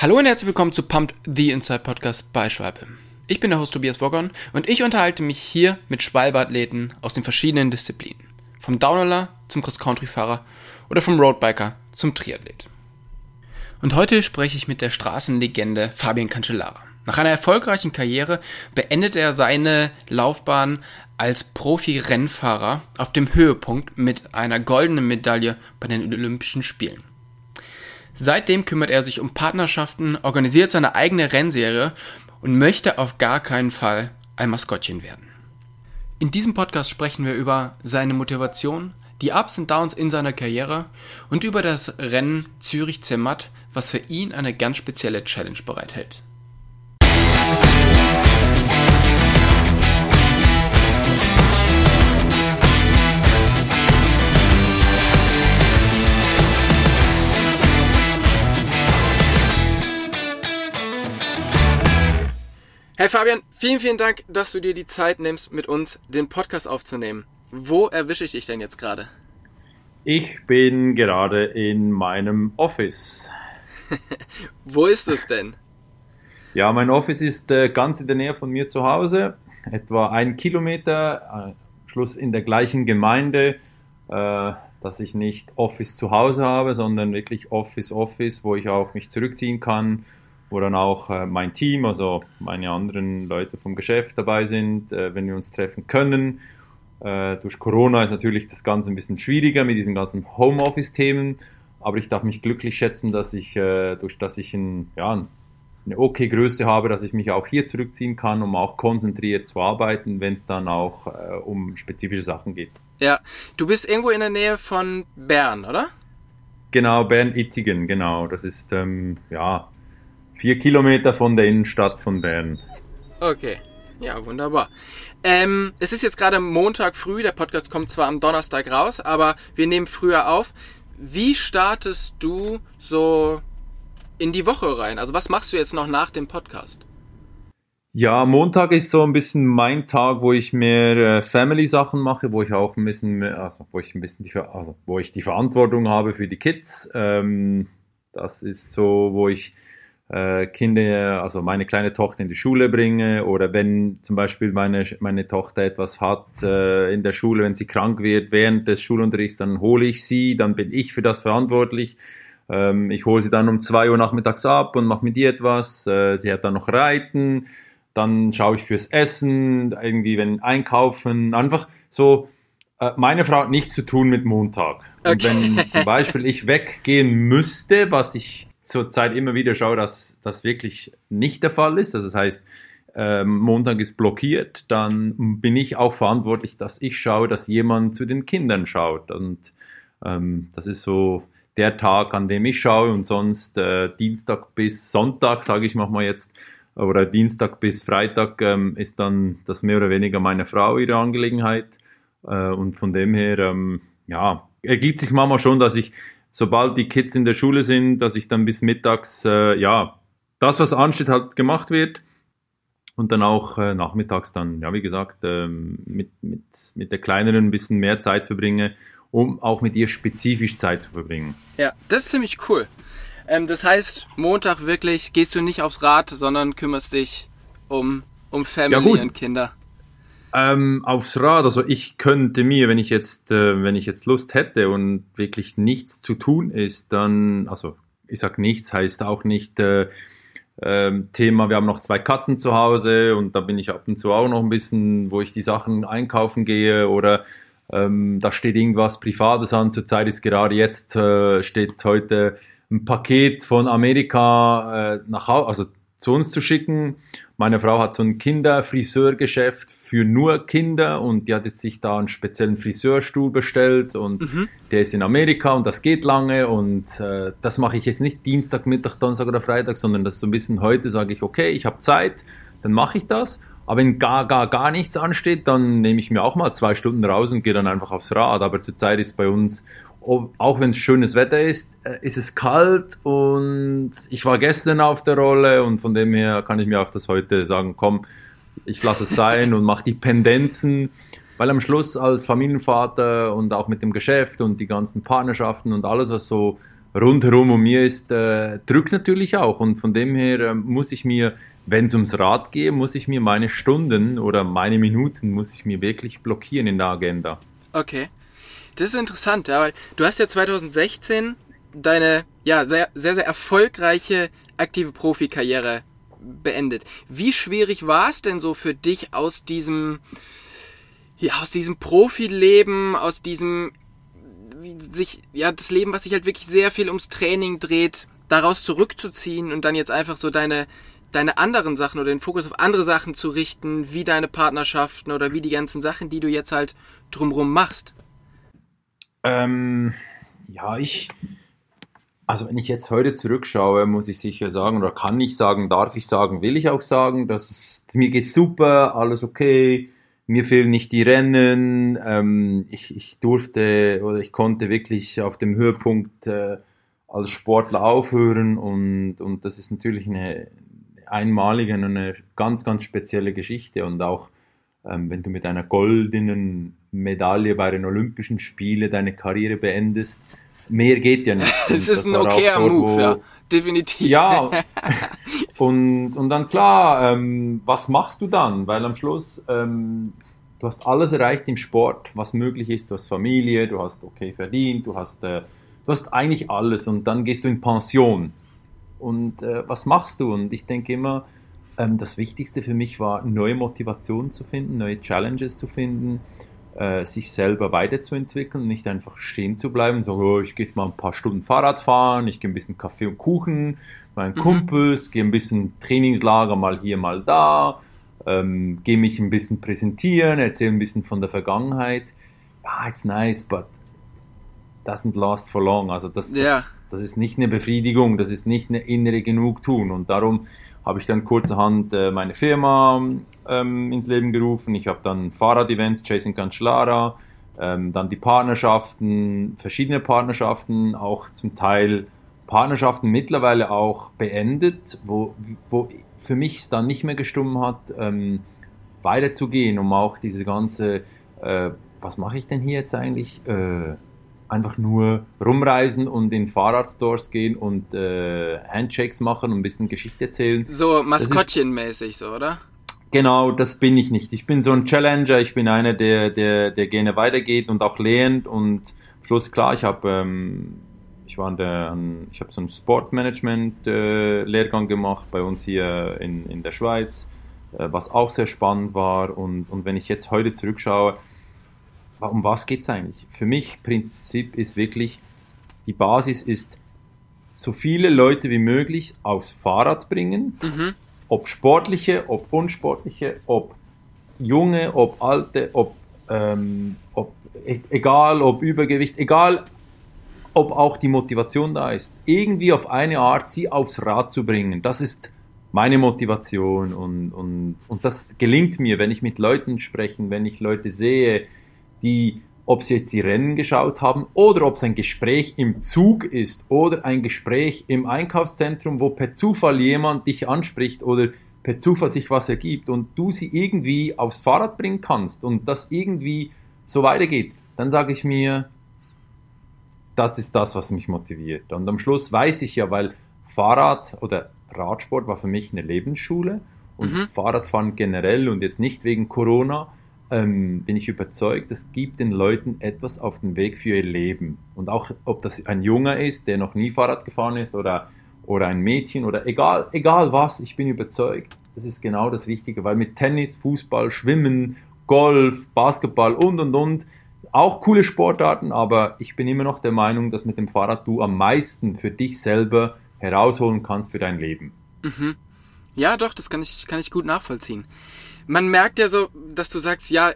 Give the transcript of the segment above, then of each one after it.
Hallo und herzlich willkommen zu Pumped the Inside Podcast bei Schwalbe. Ich bin der Host Tobias Woggon und ich unterhalte mich hier mit Schwalbe-Athleten aus den verschiedenen Disziplinen. Vom Downhiller zum Cross-Country-Fahrer oder vom Roadbiker zum Triathlet. Und heute spreche ich mit der Straßenlegende Fabian Cancellara. Nach einer erfolgreichen Karriere beendet er seine Laufbahn als Profi-Rennfahrer auf dem Höhepunkt mit einer goldenen Medaille bei den Olympischen Spielen. Seitdem kümmert er sich um Partnerschaften, organisiert seine eigene Rennserie und möchte auf gar keinen Fall ein Maskottchen werden. In diesem Podcast sprechen wir über seine Motivation, die Ups und Downs in seiner Karriere und über das Rennen Zürich-Zermatt, was für ihn eine ganz spezielle Challenge bereithält. Hey Fabian, vielen, vielen Dank, dass du dir die Zeit nimmst, mit uns den Podcast aufzunehmen. Wo erwische ich dich denn jetzt gerade? Ich bin gerade in meinem Office. Wo ist es denn? Ja, mein Office ist äh, ganz in der Nähe von mir zu Hause, etwa ein Kilometer, äh, Schluss in der gleichen Gemeinde, äh, dass ich nicht Office zu Hause habe, sondern wirklich Office Office, wo ich auch mich zurückziehen kann, wo dann auch äh, mein Team, also meine anderen Leute vom Geschäft dabei sind, äh, wenn wir uns treffen können. Äh, durch Corona ist natürlich das Ganze ein bisschen schwieriger mit diesen ganzen Homeoffice-Themen, aber ich darf mich glücklich schätzen, dass ich, äh, durch dass ich ein, ja, eine okay Größe habe, dass ich mich auch hier zurückziehen kann, um auch konzentriert zu arbeiten, wenn es dann auch äh, um spezifische Sachen geht. Ja, du bist irgendwo in der Nähe von Bern, oder? Genau, Bern-Ittigen, genau. Das ist, ähm, ja, Vier Kilometer von der Innenstadt von Bern. Okay. Ja, wunderbar. Ähm, es ist jetzt gerade Montag früh, der Podcast kommt zwar am Donnerstag raus, aber wir nehmen früher auf. Wie startest du so in die Woche rein? Also was machst du jetzt noch nach dem Podcast? Ja, Montag ist so ein bisschen mein Tag, wo ich mehr äh, Family-Sachen mache, wo ich auch ein bisschen, mehr, also wo ich ein bisschen die, also wo ich die Verantwortung habe für die Kids. Ähm, das ist so, wo ich Kinder, also meine kleine Tochter in die Schule bringe oder wenn zum Beispiel meine, meine Tochter etwas hat äh, in der Schule, wenn sie krank wird während des Schulunterrichts, dann hole ich sie, dann bin ich für das verantwortlich. Ähm, ich hole sie dann um zwei Uhr nachmittags ab und mache mit ihr etwas. Äh, sie hat dann noch Reiten, dann schaue ich fürs Essen, irgendwie wenn einkaufen, einfach so. Äh, meine Frau hat nichts zu tun mit Montag. Okay. Und wenn zum Beispiel ich weggehen müsste, was ich zurzeit immer wieder schaue, dass das wirklich nicht der Fall ist. Also das heißt, ähm, Montag ist blockiert, dann bin ich auch verantwortlich, dass ich schaue, dass jemand zu den Kindern schaut. Und ähm, das ist so der Tag, an dem ich schaue und sonst äh, Dienstag bis Sonntag, sage ich mal jetzt, oder Dienstag bis Freitag ähm, ist dann das mehr oder weniger meine Frau ihre Angelegenheit. Äh, und von dem her, ähm, ja, ergibt sich manchmal schon, dass ich sobald die Kids in der Schule sind, dass ich dann bis mittags, äh, ja, das, was ansteht, halt gemacht wird. Und dann auch äh, nachmittags dann, ja, wie gesagt, ähm, mit, mit, mit der Kleineren ein bisschen mehr Zeit verbringe, um auch mit ihr spezifisch Zeit zu verbringen. Ja, das ist ziemlich cool. Ähm, das heißt, Montag wirklich gehst du nicht aufs Rad, sondern kümmerst dich um, um Family ja, und Kinder. Ähm, aufs Rad, also ich könnte mir, wenn ich jetzt, äh, wenn ich jetzt Lust hätte und wirklich nichts zu tun ist, dann, also ich sag nichts, heißt auch nicht äh, äh, Thema, wir haben noch zwei Katzen zu Hause und da bin ich ab und zu auch noch ein bisschen, wo ich die Sachen einkaufen gehe oder ähm, da steht irgendwas Privates an. Zurzeit ist gerade jetzt, äh, steht heute ein Paket von Amerika äh, nach Hause, also zu uns zu schicken. Meine Frau hat so ein Kinderfriseurgeschäft für nur Kinder und die hat jetzt sich da einen speziellen Friseurstuhl bestellt und mhm. der ist in Amerika und das geht lange und äh, das mache ich jetzt nicht Dienstag, Mittag, Donnerstag oder Freitag, sondern das ist so ein bisschen heute sage ich, okay, ich habe Zeit, dann mache ich das. Aber wenn gar, gar, gar nichts ansteht, dann nehme ich mir auch mal zwei Stunden raus und gehe dann einfach aufs Rad. Aber zurzeit ist bei uns auch wenn es schönes Wetter ist, äh, ist es kalt und ich war gestern auf der Rolle und von dem her kann ich mir auch das heute sagen, komm, ich lasse es sein und mache die Pendenzen, weil am Schluss als Familienvater und auch mit dem Geschäft und die ganzen Partnerschaften und alles, was so rundherum um mir ist, äh, drückt natürlich auch. Und von dem her äh, muss ich mir, wenn es ums Rad geht, muss ich mir meine Stunden oder meine Minuten, muss ich mir wirklich blockieren in der Agenda. Okay. Das ist interessant, ja, weil du hast ja 2016 deine ja sehr sehr sehr erfolgreiche aktive Profikarriere beendet. Wie schwierig war es denn so für dich aus diesem ja aus diesem Profileben, aus diesem sich ja das Leben, was sich halt wirklich sehr viel ums Training dreht, daraus zurückzuziehen und dann jetzt einfach so deine deine anderen Sachen oder den Fokus auf andere Sachen zu richten, wie deine Partnerschaften oder wie die ganzen Sachen, die du jetzt halt drumrum machst? Ähm, ja, ich, also wenn ich jetzt heute zurückschaue, muss ich sicher sagen, oder kann ich sagen, darf ich sagen, will ich auch sagen, dass es, mir geht super, alles okay, mir fehlen nicht die Rennen, ähm, ich, ich durfte oder ich konnte wirklich auf dem Höhepunkt äh, als Sportler aufhören und, und das ist natürlich eine einmalige und eine ganz, ganz spezielle Geschichte und auch wenn du mit einer goldenen Medaille bei den Olympischen Spielen deine Karriere beendest, mehr geht ja nicht. Es ist ein okayer Move, ja, definitiv. Ja, und, und dann klar, ähm, was machst du dann? Weil am Schluss, ähm, du hast alles erreicht im Sport, was möglich ist. Du hast Familie, du hast okay verdient, du hast, äh, du hast eigentlich alles und dann gehst du in Pension. Und äh, was machst du? Und ich denke immer, ähm, das Wichtigste für mich war, neue Motivationen zu finden, neue Challenges zu finden äh, sich selber weiterzuentwickeln, nicht einfach stehen zu bleiben, so, oh, ich gehe jetzt mal ein paar Stunden Fahrrad fahren, ich gehe ein bisschen Kaffee und Kuchen, meinen mhm. Kumpels, gehe ein bisschen Trainingslager mal hier, mal da, ähm, gehe mich ein bisschen präsentieren, erzähle ein bisschen von der Vergangenheit. Ja, it's nice, but doesn't last for long. Also das, das, yeah. das ist nicht eine Befriedigung, das ist nicht eine innere Genugtuung und darum habe ich dann kurzerhand äh, meine Firma ähm, ins Leben gerufen. Ich habe dann Fahrrad-Events, Chasing Cancellara, ähm, dann die Partnerschaften, verschiedene Partnerschaften, auch zum Teil Partnerschaften mittlerweile auch beendet, wo, wo für mich es dann nicht mehr gestummt hat, ähm, weiterzugehen, um auch diese ganze, äh, was mache ich denn hier jetzt eigentlich? Äh, einfach nur rumreisen und in Fahrradstores gehen und äh, Handshakes machen und ein bisschen Geschichte erzählen. So Maskottchenmäßig, so, oder? Genau, das bin ich nicht. Ich bin so ein Challenger, ich bin einer, der, der, der gerne weitergeht und auch lernt und Schluss klar, ich habe ähm, ich war an der, an, ich habe so einen Sportmanagement-Lehrgang äh, gemacht bei uns hier in, in der Schweiz, äh, was auch sehr spannend war. Und, und wenn ich jetzt heute zurückschaue, um was geht es eigentlich? Für mich Prinzip ist wirklich, die Basis ist, so viele Leute wie möglich aufs Fahrrad bringen, mhm. ob sportliche, ob unsportliche, ob junge, ob alte, ob, ähm, ob e-, egal, ob Übergewicht, egal, ob auch die Motivation da ist, irgendwie auf eine Art sie aufs Rad zu bringen. Das ist meine Motivation und, und, und das gelingt mir, wenn ich mit Leuten spreche, wenn ich Leute sehe, die, ob sie jetzt die Rennen geschaut haben oder ob es ein Gespräch im Zug ist oder ein Gespräch im Einkaufszentrum, wo per Zufall jemand dich anspricht oder per Zufall sich was ergibt und du sie irgendwie aufs Fahrrad bringen kannst und das irgendwie so weitergeht, dann sage ich mir, das ist das, was mich motiviert. Und am Schluss weiß ich ja, weil Fahrrad oder Radsport war für mich eine Lebensschule und mhm. Fahrradfahren generell und jetzt nicht wegen Corona, ähm, bin ich überzeugt, es gibt den Leuten etwas auf dem Weg für ihr Leben. Und auch ob das ein Junger ist, der noch nie Fahrrad gefahren ist oder, oder ein Mädchen oder egal, egal was, ich bin überzeugt, das ist genau das Wichtige, weil mit Tennis, Fußball, Schwimmen, Golf, Basketball und und und, auch coole Sportarten, aber ich bin immer noch der Meinung, dass mit dem Fahrrad du am meisten für dich selber herausholen kannst für dein Leben. Mhm. Ja, doch, das kann ich, kann ich gut nachvollziehen man merkt ja so, dass du sagst, ja,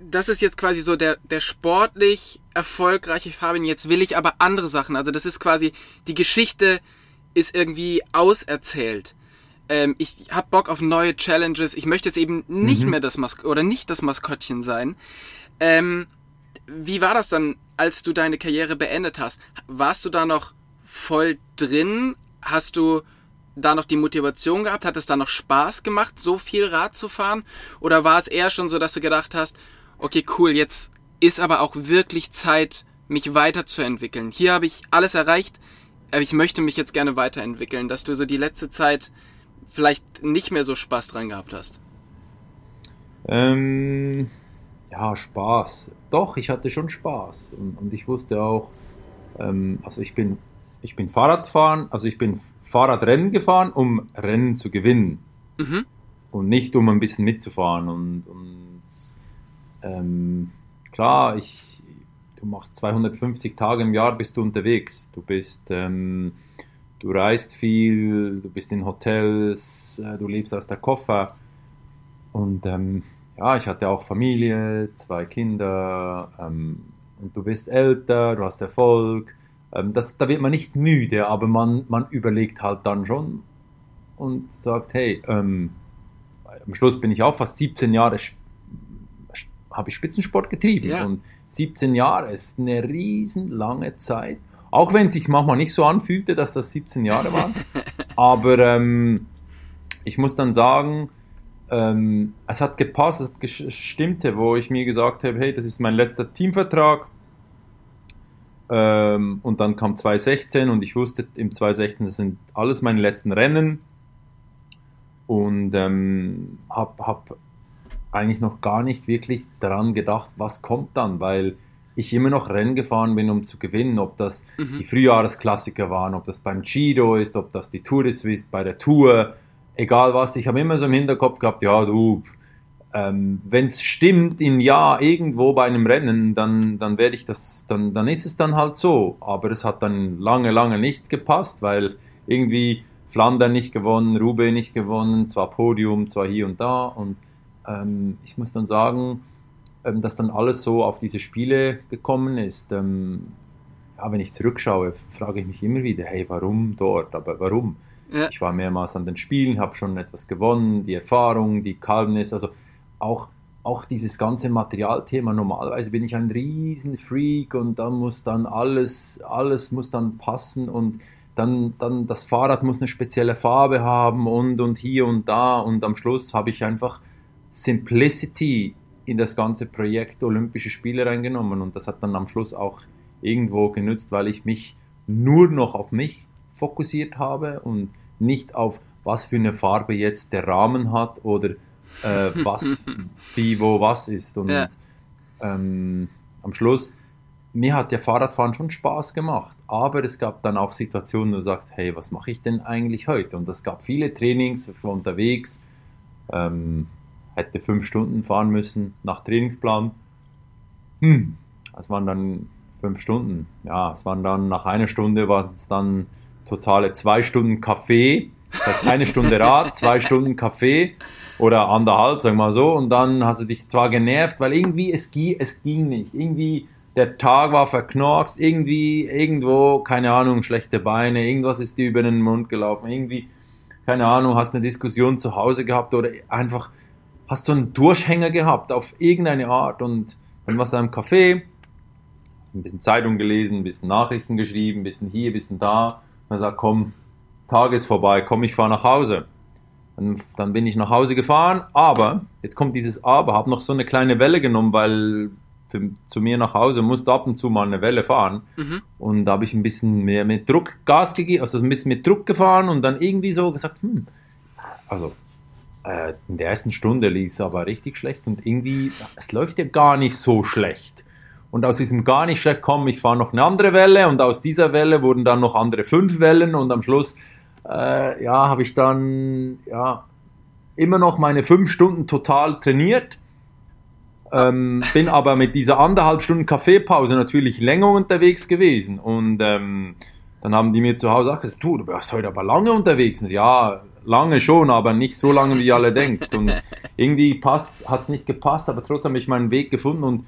das ist jetzt quasi so der, der sportlich erfolgreiche Fabian, jetzt will ich aber andere Sachen. Also das ist quasi, die Geschichte ist irgendwie auserzählt. Ähm, ich hab Bock auf neue Challenges. Ich möchte jetzt eben nicht mhm. mehr das Mask oder nicht das Maskottchen sein. Ähm, wie war das dann, als du deine Karriere beendet hast? Warst du da noch voll drin? Hast du da noch die Motivation gehabt? Hat es da noch Spaß gemacht, so viel Rad zu fahren? Oder war es eher schon so, dass du gedacht hast, okay, cool, jetzt ist aber auch wirklich Zeit, mich weiterzuentwickeln. Hier habe ich alles erreicht, aber ich möchte mich jetzt gerne weiterentwickeln, dass du so die letzte Zeit vielleicht nicht mehr so Spaß dran gehabt hast? Ähm, ja, Spaß. Doch, ich hatte schon Spaß. Und, und ich wusste auch, ähm, also ich bin, ich bin Fahrradfahren, also ich bin Fahrradrennen gefahren, um Rennen zu gewinnen. Mhm. Und nicht um ein bisschen mitzufahren. Und, und ähm, klar, ich, du machst 250 Tage im Jahr, bist du unterwegs. Du bist, ähm, du reist viel, du bist in Hotels, äh, du lebst aus der Koffer. Und ähm, ja, ich hatte auch Familie, zwei Kinder ähm, und du bist älter, du hast Erfolg. Ähm, das, da wird man nicht müde, aber man, man überlegt halt dann schon und sagt, hey, ähm, am Schluss bin ich auch fast 17 Jahre, habe ich Spitzensport getrieben ja. und 17 Jahre ist eine riesen lange Zeit. Auch wenn es sich manchmal nicht so anfühlte, dass das 17 Jahre waren. aber ähm, ich muss dann sagen, ähm, es hat gepasst, es stimmte, wo ich mir gesagt habe, hey, das ist mein letzter Teamvertrag. Ähm, und dann kam 2016 und ich wusste, im 2016 das sind alles meine letzten Rennen. Und ähm, habe hab eigentlich noch gar nicht wirklich daran gedacht, was kommt dann, weil ich immer noch Rennen gefahren bin, um zu gewinnen. Ob das mhm. die Frühjahresklassiker waren, ob das beim Giro ist, ob das die Tour ist, bei der Tour egal was, ich habe immer so im Hinterkopf gehabt, ja, du, ähm, wenn es stimmt im Jahr irgendwo bei einem Rennen, dann, dann werde ich das, dann, dann ist es dann halt so. Aber es hat dann lange, lange nicht gepasst, weil irgendwie Flandern nicht gewonnen, Rube nicht gewonnen, zwar Podium, zwar hier und da. Und ähm, ich muss dann sagen, ähm, dass dann alles so auf diese Spiele gekommen ist. Ähm, ja, wenn ich zurückschaue, frage ich mich immer wieder, hey, warum dort? Aber warum? Ja. Ich war mehrmals an den Spielen, habe schon etwas gewonnen, die Erfahrung, die Calmness, also auch, auch dieses ganze Materialthema. Normalerweise bin ich ein riesen Freak und dann muss dann alles, alles muss dann passen und dann, dann das Fahrrad muss eine spezielle Farbe haben und, und hier und da und am Schluss habe ich einfach Simplicity in das ganze Projekt Olympische Spiele reingenommen und das hat dann am Schluss auch irgendwo genützt, weil ich mich nur noch auf mich fokussiert habe und nicht auf, was für eine Farbe jetzt der Rahmen hat oder äh, was, wie, wo, was ist. Und ja. ähm, am Schluss, mir hat der Fahrradfahren schon Spaß gemacht, aber es gab dann auch Situationen, wo du sagst, hey, was mache ich denn eigentlich heute? Und es gab viele Trainings, ich war unterwegs, ähm, hätte fünf Stunden fahren müssen nach Trainingsplan. Hm, es waren dann fünf Stunden. Ja, es waren dann nach einer Stunde war es dann totale zwei Stunden Kaffee, das heißt eine Stunde Rad, zwei Stunden Kaffee oder anderthalb, wir mal so, und dann hast du dich zwar genervt, weil irgendwie es, es ging nicht, irgendwie der Tag war verknorkst, irgendwie irgendwo, keine Ahnung, schlechte Beine, irgendwas ist dir über den Mund gelaufen, irgendwie, keine Ahnung, hast eine Diskussion zu Hause gehabt oder einfach hast so einen Durchhänger gehabt auf irgendeine Art und dann warst du im Café, ein bisschen Zeitung gelesen, ein bisschen Nachrichten geschrieben, ein bisschen hier, ein bisschen da. Er sagt, komm, Tag ist vorbei, komm, ich fahre nach Hause. Und dann bin ich nach Hause gefahren, aber, jetzt kommt dieses Aber, habe noch so eine kleine Welle genommen, weil für, zu mir nach Hause musste ab und zu mal eine Welle fahren. Mhm. Und da habe ich ein bisschen mehr mit Druck Gas gegeben, also ein bisschen mit Druck gefahren und dann irgendwie so gesagt, hm, also äh, in der ersten Stunde lief es aber richtig schlecht und irgendwie, es läuft ja gar nicht so schlecht. Und aus diesem gar nicht schlecht, komm, ich fahre noch eine andere Welle und aus dieser Welle wurden dann noch andere fünf Wellen und am Schluss, äh, ja, habe ich dann, ja, immer noch meine fünf Stunden total trainiert. Ähm, bin aber mit dieser anderthalb Stunden Kaffeepause natürlich länger unterwegs gewesen und ähm, dann haben die mir zu Hause auch gesagt, du, du warst heute aber lange unterwegs. Ja, lange schon, aber nicht so lange, wie alle denkt. Und irgendwie hat es nicht gepasst, aber trotzdem habe ich meinen Weg gefunden und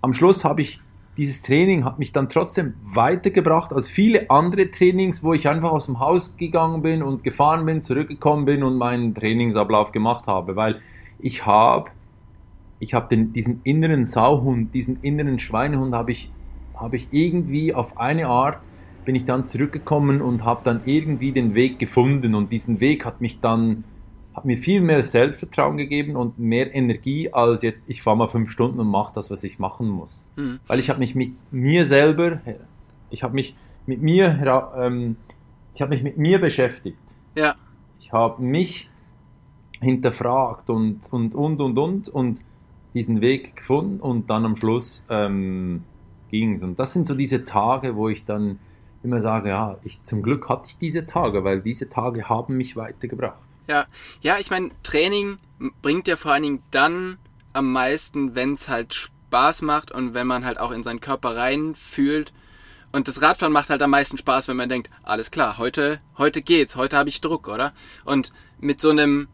am Schluss habe ich dieses Training hat mich dann trotzdem weitergebracht als viele andere Trainings, wo ich einfach aus dem Haus gegangen bin und gefahren bin, zurückgekommen bin und meinen Trainingsablauf gemacht habe, weil ich habe ich habe diesen inneren Sauhund, diesen inneren Schweinehund habe ich habe ich irgendwie auf eine Art bin ich dann zurückgekommen und habe dann irgendwie den Weg gefunden. Und diesen Weg hat mich dann hat mir viel mehr Selbstvertrauen gegeben und mehr Energie als jetzt, ich fahre mal fünf Stunden und mache das, was ich machen muss. Mhm. Weil ich habe mich mit mir selber, ich habe mich mit mir, ähm, ich habe mich mit mir beschäftigt. Ja. Ich habe mich hinterfragt und, und, und, und, und, und diesen Weg gefunden und dann am Schluss ähm, ging es. Und das sind so diese Tage, wo ich dann immer sage, ja, ich, zum Glück hatte ich diese Tage, weil diese Tage haben mich weitergebracht. Ja, ja, ich meine, Training bringt ja vor allen Dingen dann am meisten, wenn es halt Spaß macht und wenn man halt auch in seinen Körper reinfühlt. Und das Radfahren macht halt am meisten Spaß, wenn man denkt, alles klar, heute, heute geht's, heute habe ich Druck, oder? Und mit so einem,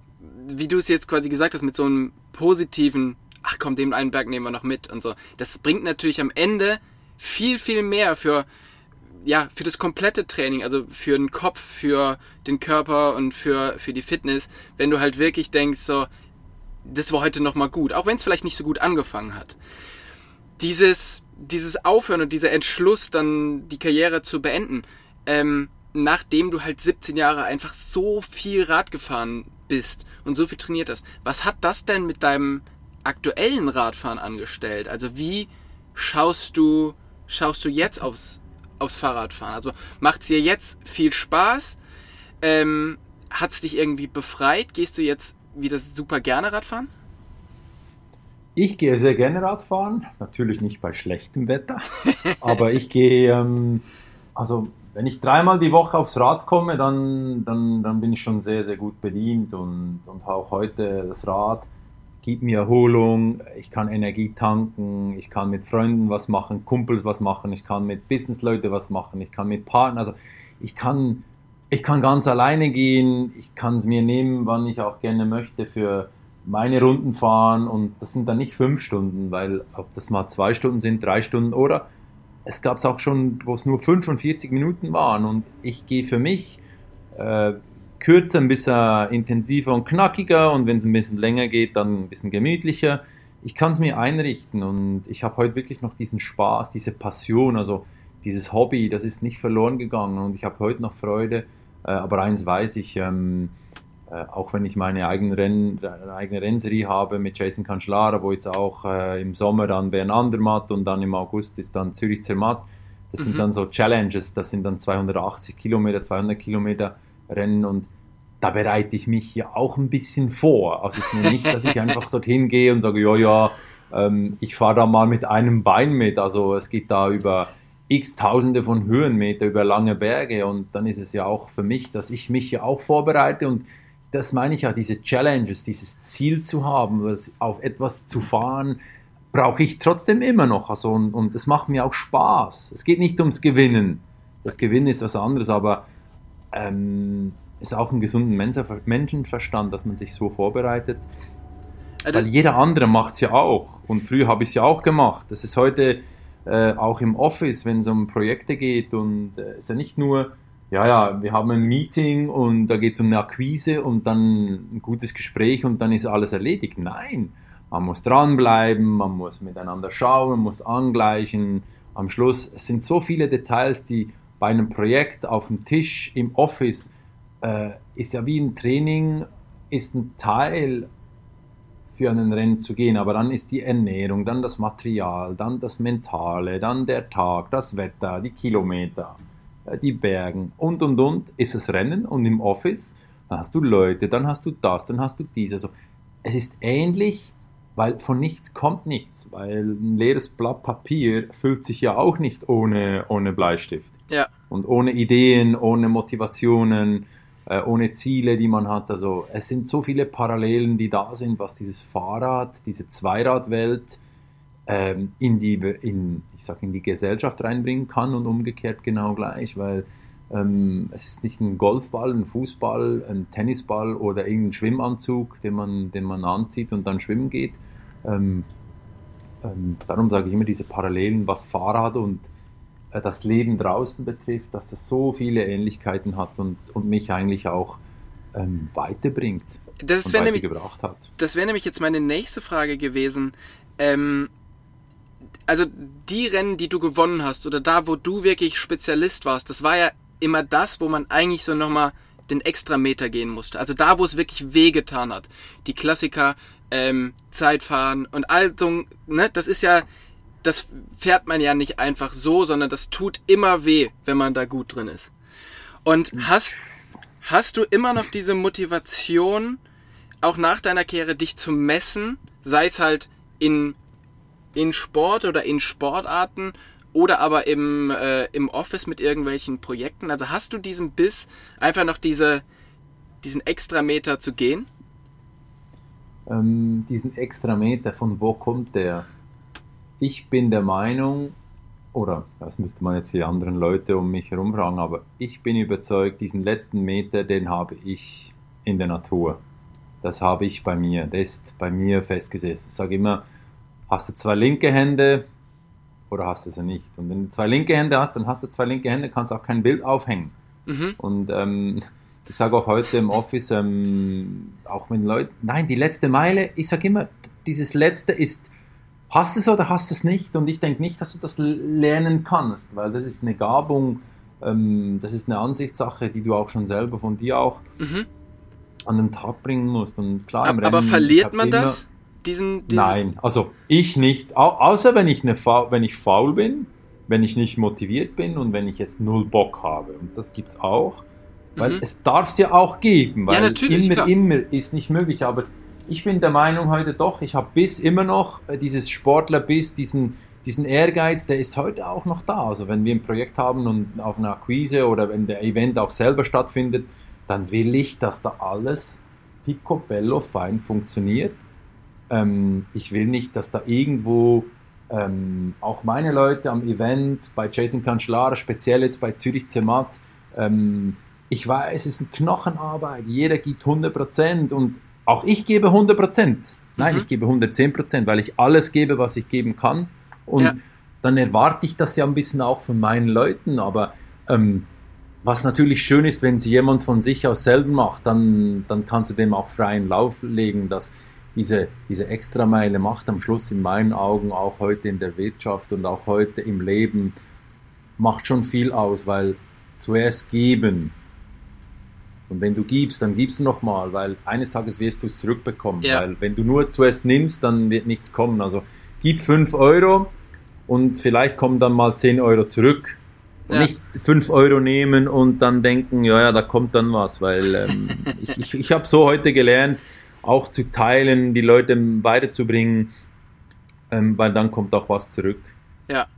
wie du es jetzt quasi gesagt hast, mit so einem positiven, ach komm, den einen Berg nehmen wir noch mit und so. Das bringt natürlich am Ende viel, viel mehr für, ja, für das komplette Training, also für den Kopf, für den Körper und für, für die Fitness, wenn du halt wirklich denkst, so, das war heute nochmal gut, auch wenn es vielleicht nicht so gut angefangen hat. Dieses, dieses Aufhören und dieser Entschluss, dann die Karriere zu beenden, ähm, nachdem du halt 17 Jahre einfach so viel Rad gefahren bist und so viel trainiert hast, was hat das denn mit deinem aktuellen Radfahren angestellt? Also wie schaust du, schaust du jetzt aufs aufs Fahrradfahren? Also macht es dir jetzt viel Spaß? Ähm, hat es dich irgendwie befreit? Gehst du jetzt wieder super gerne Radfahren? Ich gehe sehr gerne Radfahren, natürlich nicht bei schlechtem Wetter, aber ich gehe, ähm, also wenn ich dreimal die Woche aufs Rad komme, dann, dann, dann bin ich schon sehr, sehr gut bedient und, und auch heute das Rad gibt mir Erholung, ich kann Energie tanken, ich kann mit Freunden was machen, Kumpels was machen, ich kann mit Businessleuten was machen, ich kann mit Partnern, also ich kann, ich kann ganz alleine gehen, ich kann es mir nehmen, wann ich auch gerne möchte für meine Runden fahren und das sind dann nicht fünf Stunden, weil ob das mal zwei Stunden sind, drei Stunden oder es gab es auch schon, wo es nur 45 Minuten waren und ich gehe für mich äh, kürzer, ein bisschen intensiver und knackiger und wenn es ein bisschen länger geht, dann ein bisschen gemütlicher. Ich kann es mir einrichten und ich habe heute wirklich noch diesen Spaß, diese Passion, also dieses Hobby, das ist nicht verloren gegangen und ich habe heute noch Freude. Äh, aber eins weiß ich, ähm, äh, auch wenn ich meine eigene, Renn, eigene Rennserie habe mit Jason Cancellara, wo jetzt auch äh, im Sommer dann Bern Andermatt und dann im August ist dann Zürich Zermatt. Das mhm. sind dann so Challenges, das sind dann 280 Kilometer, 200 Kilometer Rennen und da bereite ich mich ja auch ein bisschen vor. Also es ist nicht, dass ich einfach dorthin gehe und sage, ja, ja, ähm, ich fahre da mal mit einem Bein mit. Also es geht da über x Tausende von Höhenmeter, über lange Berge und dann ist es ja auch für mich, dass ich mich ja auch vorbereite und das meine ich ja, diese Challenges, dieses Ziel zu haben, auf etwas zu fahren, brauche ich trotzdem immer noch. Also und es macht mir auch Spaß. Es geht nicht ums Gewinnen. Das Gewinnen ist was anderes, aber ähm, ist auch ein gesunden Menschenverstand, dass man sich so vorbereitet. Also Weil jeder andere macht es ja auch. Und früher habe ich es ja auch gemacht. Das ist heute äh, auch im Office, wenn es um Projekte geht. Und es äh, ist ja nicht nur, ja, ja, wir haben ein Meeting und da geht es um eine Akquise und dann ein gutes Gespräch und dann ist alles erledigt. Nein, man muss dranbleiben, man muss miteinander schauen, man muss angleichen. Am Schluss es sind so viele Details, die bei einem Projekt auf dem Tisch im Office äh, ist ja wie ein Training, ist ein Teil für einen Rennen zu gehen, aber dann ist die Ernährung, dann das Material, dann das Mentale, dann der Tag, das Wetter, die Kilometer, äh, die Bergen und und und ist das Rennen und im Office, dann hast du Leute, dann hast du das, dann hast du dies. Also es ist ähnlich, weil von nichts kommt nichts, weil ein leeres Blatt Papier füllt sich ja auch nicht ohne, ohne Bleistift. Ja. Und ohne Ideen, ohne Motivationen, äh, ohne Ziele, die man hat. Also es sind so viele Parallelen, die da sind, was dieses Fahrrad, diese Zweiradwelt ähm, in die, in, ich sag, in die Gesellschaft reinbringen kann und umgekehrt genau gleich, weil ähm, es ist nicht ein Golfball, ein Fußball, ein Tennisball oder irgendein Schwimmanzug, den man, den man anzieht und dann schwimmen geht. Ähm, ähm darum sage ich immer diese Parallelen, was Fahrrad und das Leben draußen betrifft, dass das so viele Ähnlichkeiten hat und, und mich eigentlich auch ähm, weiterbringt das weitergebracht hat. Das wäre nämlich jetzt meine nächste Frage gewesen. Ähm, also die Rennen, die du gewonnen hast oder da, wo du wirklich Spezialist warst, das war ja immer das, wo man eigentlich so nochmal den Extrameter gehen musste. Also da, wo es wirklich wehgetan hat. Die Klassiker, ähm, Zeitfahren und all so, ne, das ist ja, das fährt man ja nicht einfach so, sondern das tut immer weh, wenn man da gut drin ist. Und hast, hast du immer noch diese Motivation, auch nach deiner Karriere dich zu messen, sei es halt in, in Sport oder in Sportarten oder aber im, äh, im Office mit irgendwelchen Projekten? Also hast du diesen Biss, einfach noch diese, diesen Extrameter zu gehen? Ähm, diesen Extrameter, von wo kommt der? Ich bin der Meinung, oder das müsste man jetzt die anderen Leute um mich herum fragen, aber ich bin überzeugt, diesen letzten Meter, den habe ich in der Natur. Das habe ich bei mir, der ist bei mir festgesetzt. Ich sage immer, hast du zwei linke Hände oder hast du sie nicht? Und wenn du zwei linke Hände hast, dann hast du zwei linke Hände, kannst auch kein Bild aufhängen. Mhm. Und ähm, ich sage auch heute im Office, ähm, auch mit Leuten, nein, die letzte Meile, ich sage immer, dieses letzte ist, hast du es oder hast du es nicht? Und ich denke nicht, dass du das lernen kannst, weil das ist eine Gabung, ähm, das ist eine Ansichtssache, die du auch schon selber von dir auch mhm an den Tag bringen musst. Und klar, aber, Rennen, verliert man das? Diesen, diesen Nein, also ich nicht. Au außer wenn ich, eine, wenn ich faul bin, wenn ich nicht motiviert bin und wenn ich jetzt null Bock habe. Und das gibt es auch. Weil mhm. es darf es ja auch geben, weil ja, immer, klar. immer ist nicht möglich. Aber ich bin der Meinung heute doch, ich habe bis immer noch äh, dieses Sportler-Biss, diesen, diesen Ehrgeiz, der ist heute auch noch da. Also wenn wir ein Projekt haben und auf einer Akquise oder wenn der Event auch selber stattfindet, dann will ich, dass da alles picobello fein funktioniert. Ähm, ich will nicht, dass da irgendwo ähm, auch meine Leute am Event, bei Jason Cancellara, speziell jetzt bei Zürich Zermatt, ähm, ich weiß, es ist eine Knochenarbeit, jeder gibt 100% und auch ich gebe 100%. Nein, mhm. ich gebe 110%, weil ich alles gebe, was ich geben kann. Und ja. dann erwarte ich das ja ein bisschen auch von meinen Leuten, aber ähm, was natürlich schön ist, wenn sie jemand von sich aus selber macht, dann, dann kannst du dem auch freien Lauf legen, dass diese, diese Extrameile macht am Schluss in meinen Augen auch heute in der Wirtschaft und auch heute im Leben macht schon viel aus, weil zuerst geben und wenn du gibst, dann gibst du nochmal, weil eines Tages wirst du es zurückbekommen. Ja. Weil wenn du nur zuerst nimmst, dann wird nichts kommen. Also gib 5 Euro und vielleicht kommen dann mal 10 Euro zurück. Ja. Nicht 5 Euro nehmen und dann denken, ja, ja, da kommt dann was, weil ähm, ich, ich, ich habe so heute gelernt, auch zu teilen, die Leute weiterzubringen, ähm, weil dann kommt auch was zurück. Ja.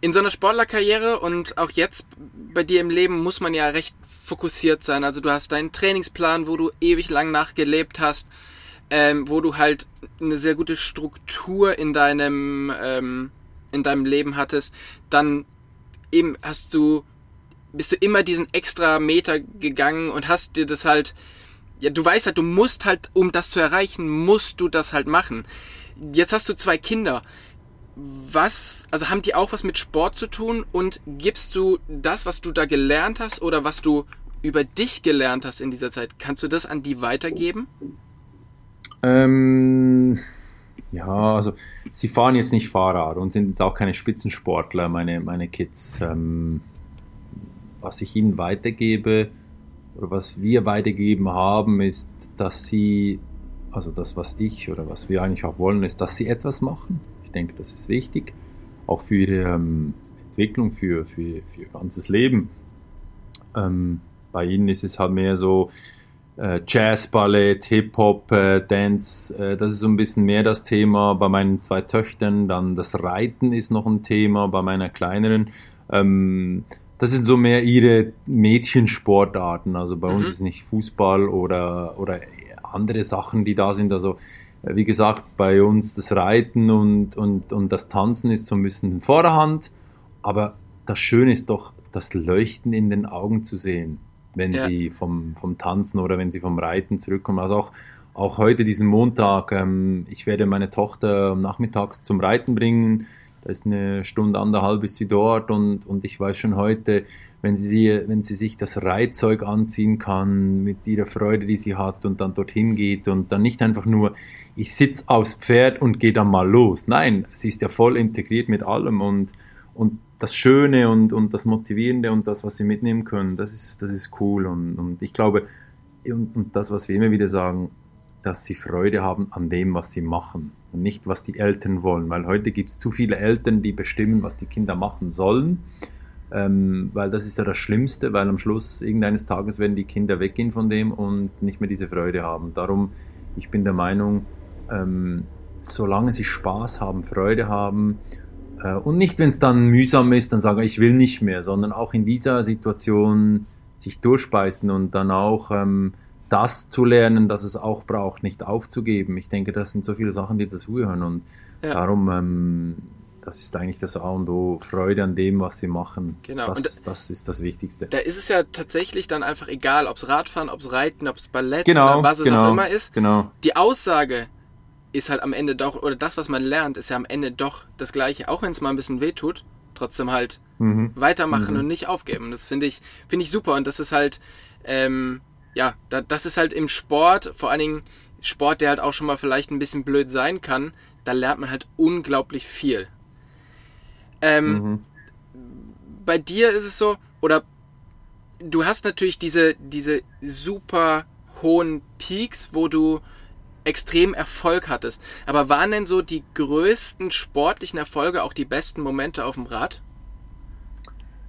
In so einer Sportlerkarriere und auch jetzt bei dir im Leben muss man ja recht fokussiert sein. Also du hast deinen Trainingsplan, wo du ewig lang nachgelebt hast, ähm, wo du halt eine sehr gute Struktur in deinem ähm, in deinem Leben hattest. Dann eben hast du, bist du immer diesen extra Meter gegangen und hast dir das halt, ja, du weißt halt, du musst halt, um das zu erreichen, musst du das halt machen. Jetzt hast du zwei Kinder. Was, also haben die auch was mit Sport zu tun und gibst du das, was du da gelernt hast oder was du über dich gelernt hast in dieser Zeit, kannst du das an die weitergeben? Ähm, ja, also sie fahren jetzt nicht Fahrrad und sind jetzt auch keine Spitzensportler, meine, meine Kids. Ähm, was ich ihnen weitergebe oder was wir weitergegeben haben, ist, dass sie, also das, was ich oder was wir eigentlich auch wollen, ist, dass sie etwas machen. Ich denke, das ist wichtig, auch für ihre ähm, Entwicklung, für, für, für ihr ganzes Leben. Ähm, bei ihnen ist es halt mehr so, äh, Jazz, Ballett, Hip-Hop, äh, Dance, äh, das ist so ein bisschen mehr das Thema bei meinen zwei Töchtern. Dann das Reiten ist noch ein Thema bei meiner kleineren. Ähm, das sind so mehr ihre Mädchensportarten. Also bei mhm. uns ist nicht Fußball oder, oder andere Sachen, die da sind. Also äh, wie gesagt, bei uns das Reiten und, und, und das Tanzen ist so ein bisschen in Vorderhand. Aber das Schöne ist doch, das Leuchten in den Augen zu sehen wenn ja. sie vom, vom Tanzen oder wenn sie vom Reiten zurückkommen. Also auch, auch heute, diesen Montag, ähm, ich werde meine Tochter nachmittags zum Reiten bringen. Da ist eine Stunde, anderthalb ist sie dort und, und ich weiß schon heute, wenn sie, wenn sie sich das Reitzeug anziehen kann, mit ihrer Freude, die sie hat und dann dorthin geht und dann nicht einfach nur, ich sitze aufs Pferd und gehe dann mal los. Nein, sie ist ja voll integriert mit allem und, und das Schöne und, und das Motivierende und das, was sie mitnehmen können, das ist, das ist cool. Und, und ich glaube, und, und das, was wir immer wieder sagen, dass sie Freude haben an dem, was sie machen und nicht, was die Eltern wollen. Weil heute gibt es zu viele Eltern, die bestimmen, was die Kinder machen sollen. Ähm, weil das ist ja das Schlimmste, weil am Schluss irgendeines Tages werden die Kinder weggehen von dem und nicht mehr diese Freude haben. Darum, ich bin der Meinung, ähm, solange sie Spaß haben, Freude haben und nicht, wenn es dann mühsam ist, dann sagen, ich will nicht mehr, sondern auch in dieser Situation sich durchbeißen und dann auch ähm, das zu lernen, dass es auch braucht, nicht aufzugeben. Ich denke, das sind so viele Sachen, die dazugehören und ja. darum, ähm, das ist eigentlich das A und O, Freude an dem, was sie machen. Genau. Das, und das ist das Wichtigste. Da ist es ja tatsächlich dann einfach egal, ob es Radfahren, ob es Reiten, ob es Ballett genau, oder was es genau, auch immer ist. Genau. Die Aussage ist halt am Ende doch, oder das, was man lernt, ist ja am Ende doch das Gleiche, auch wenn es mal ein bisschen weh tut, trotzdem halt mhm. weitermachen mhm. und nicht aufgeben. Das finde ich, finde ich super und das ist halt, ähm, ja, da, das ist halt im Sport, vor allen Dingen Sport, der halt auch schon mal vielleicht ein bisschen blöd sein kann, da lernt man halt unglaublich viel. Ähm, mhm. Bei dir ist es so, oder du hast natürlich diese, diese super hohen Peaks, wo du extrem Erfolg hattest. Aber waren denn so die größten sportlichen Erfolge auch die besten Momente auf dem Rad?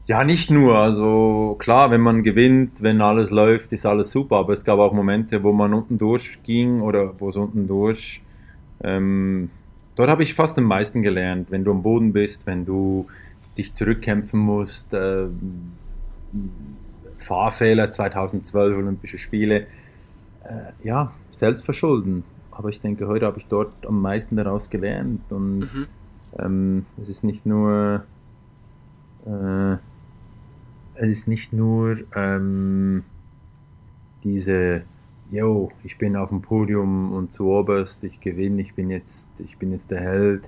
Ja, nicht nur. Also klar, wenn man gewinnt, wenn alles läuft, ist alles super. Aber es gab auch Momente, wo man unten durchging oder wo es unten durch. Ähm, dort habe ich fast am meisten gelernt, wenn du am Boden bist, wenn du dich zurückkämpfen musst. Äh, Fahrfehler 2012 Olympische Spiele. Äh, ja, selbst verschulden. Aber ich denke, heute habe ich dort am meisten daraus gelernt. Und mhm. ähm, es ist nicht nur äh, es ist nicht nur ähm, diese, yo, ich bin auf dem Podium und zu oberst, ich gewinne, ich bin jetzt, ich bin jetzt der Held.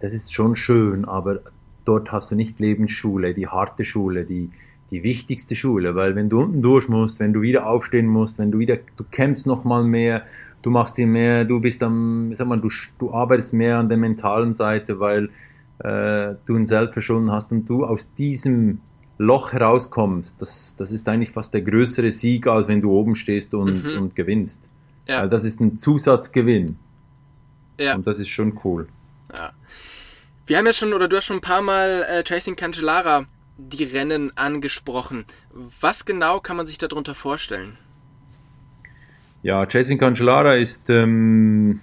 Das ist schon schön, aber dort hast du nicht Lebensschule, die harte Schule, die, die wichtigste Schule, weil wenn du unten durch musst, wenn du wieder aufstehen musst, wenn du wieder, du kämpfst noch mal mehr, du machst dir mehr, du bist am, sag mal, du, du arbeitest mehr an der mentalen Seite, weil äh, du ein Selbstverschulden hast und du aus diesem Loch herauskommst, das, das ist eigentlich fast der größere Sieg, als wenn du oben stehst und, mhm. und gewinnst. Ja. Weil das ist ein Zusatzgewinn. Ja. Und das ist schon cool. Ja. Wir haben ja schon, oder du hast schon ein paar Mal äh, Chasing Cancellara die Rennen angesprochen. Was genau kann man sich darunter vorstellen? Ja, Chasing Cancellara ist ähm,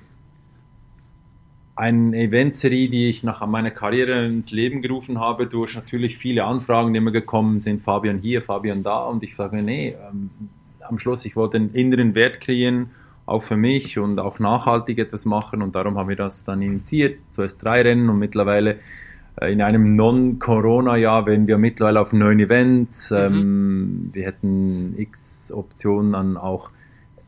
eine Eventserie, die ich nach meiner Karriere ins Leben gerufen habe, durch natürlich viele Anfragen, die immer gekommen sind, Fabian hier, Fabian da, und ich sage, nee, ähm, am Schluss, ich wollte einen inneren Wert kreieren, auch für mich und auch nachhaltig etwas machen und darum haben wir das dann initiiert, zuerst drei Rennen und mittlerweile in einem Non-Corona-Jahr werden wir mittlerweile auf neun Events. Mhm. Ähm, wir hätten x Optionen an auch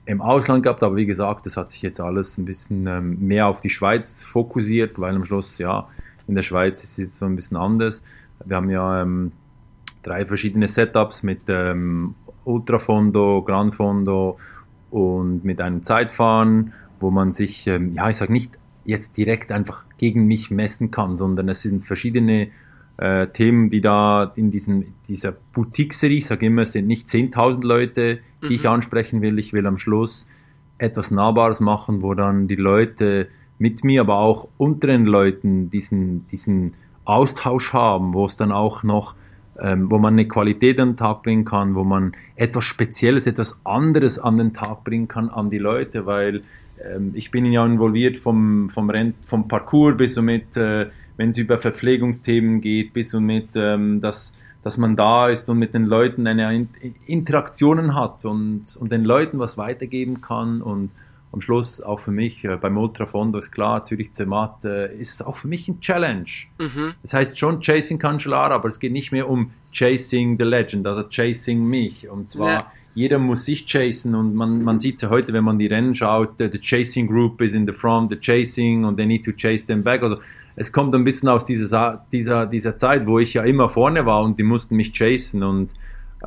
im Ausland gehabt, aber wie gesagt, das hat sich jetzt alles ein bisschen ähm, mehr auf die Schweiz fokussiert, weil am Schluss, ja, in der Schweiz ist es so ein bisschen anders. Wir haben ja ähm, drei verschiedene Setups mit ähm, Ultrafondo, Grandfondo und mit einem Zeitfahren, wo man sich, ähm, ja, ich sage nicht jetzt direkt einfach gegen mich messen kann, sondern es sind verschiedene äh, Themen, die da in diesen, dieser Boutique-Serie, ich sage immer, es sind nicht 10.000 Leute, die mhm. ich ansprechen will. Ich will am Schluss etwas Nahbares machen, wo dann die Leute mit mir, aber auch unter den Leuten diesen, diesen Austausch haben, wo es dann auch noch, ähm, wo man eine Qualität an den Tag bringen kann, wo man etwas Spezielles, etwas anderes an den Tag bringen kann an die Leute, weil ich bin ja involviert vom, vom, Renn, vom Parcours bis somit äh, wenn es über Verpflegungsthemen geht, bis und mit, ähm, dass, dass man da ist und mit den Leuten eine Interaktionen hat und, und den Leuten was weitergeben kann und am Schluss auch für mich äh, beim Ultrafondo ist klar, Zürich Zermatt äh, ist auch für mich ein Challenge. Mhm. Das heißt schon Chasing Cancellara, aber es geht nicht mehr um Chasing the Legend, also Chasing mich. Und zwar ja. Jeder muss sich chasen und man, man sieht es ja heute, wenn man die Rennen schaut, the, Chasing Group is in the front, the Chasing und they need to chase them back. Also es kommt ein bisschen aus dieser, dieser, dieser Zeit, wo ich ja immer vorne war und die mussten mich chasen. Und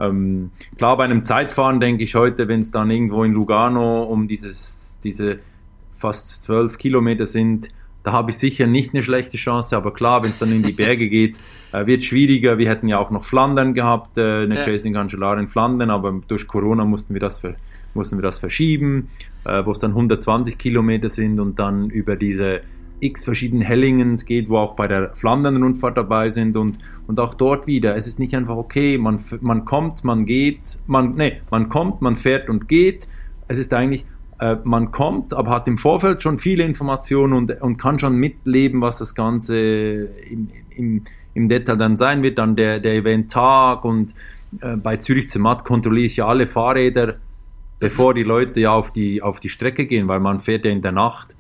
ähm, klar, bei einem Zeitfahren denke ich heute, wenn es dann irgendwo in Lugano um dieses, diese fast zwölf Kilometer sind, da habe ich sicher nicht eine schlechte Chance, aber klar, wenn es dann in die Berge geht, äh, wird schwieriger. Wir hätten ja auch noch Flandern gehabt, äh, eine ja. Chasing Cancellara in Flandern, aber durch Corona mussten wir das, mussten wir das verschieben, äh, wo es dann 120 Kilometer sind und dann über diese x verschiedenen Hellingens geht, wo auch bei der Flandern-Rundfahrt dabei sind und, und auch dort wieder. Es ist nicht einfach okay, man, man kommt, man geht, man, nee, man kommt, man fährt und geht. Es ist eigentlich, äh, man kommt, aber hat im Vorfeld schon viele Informationen und, und kann schon mitleben, was das Ganze im, im, im Detail dann sein wird. Dann der, der Event-Tag und äh, bei Zürich Zermatt kontrolliere ich ja alle Fahrräder, bevor die Leute ja auf die, auf die Strecke gehen, weil man fährt ja in der Nacht.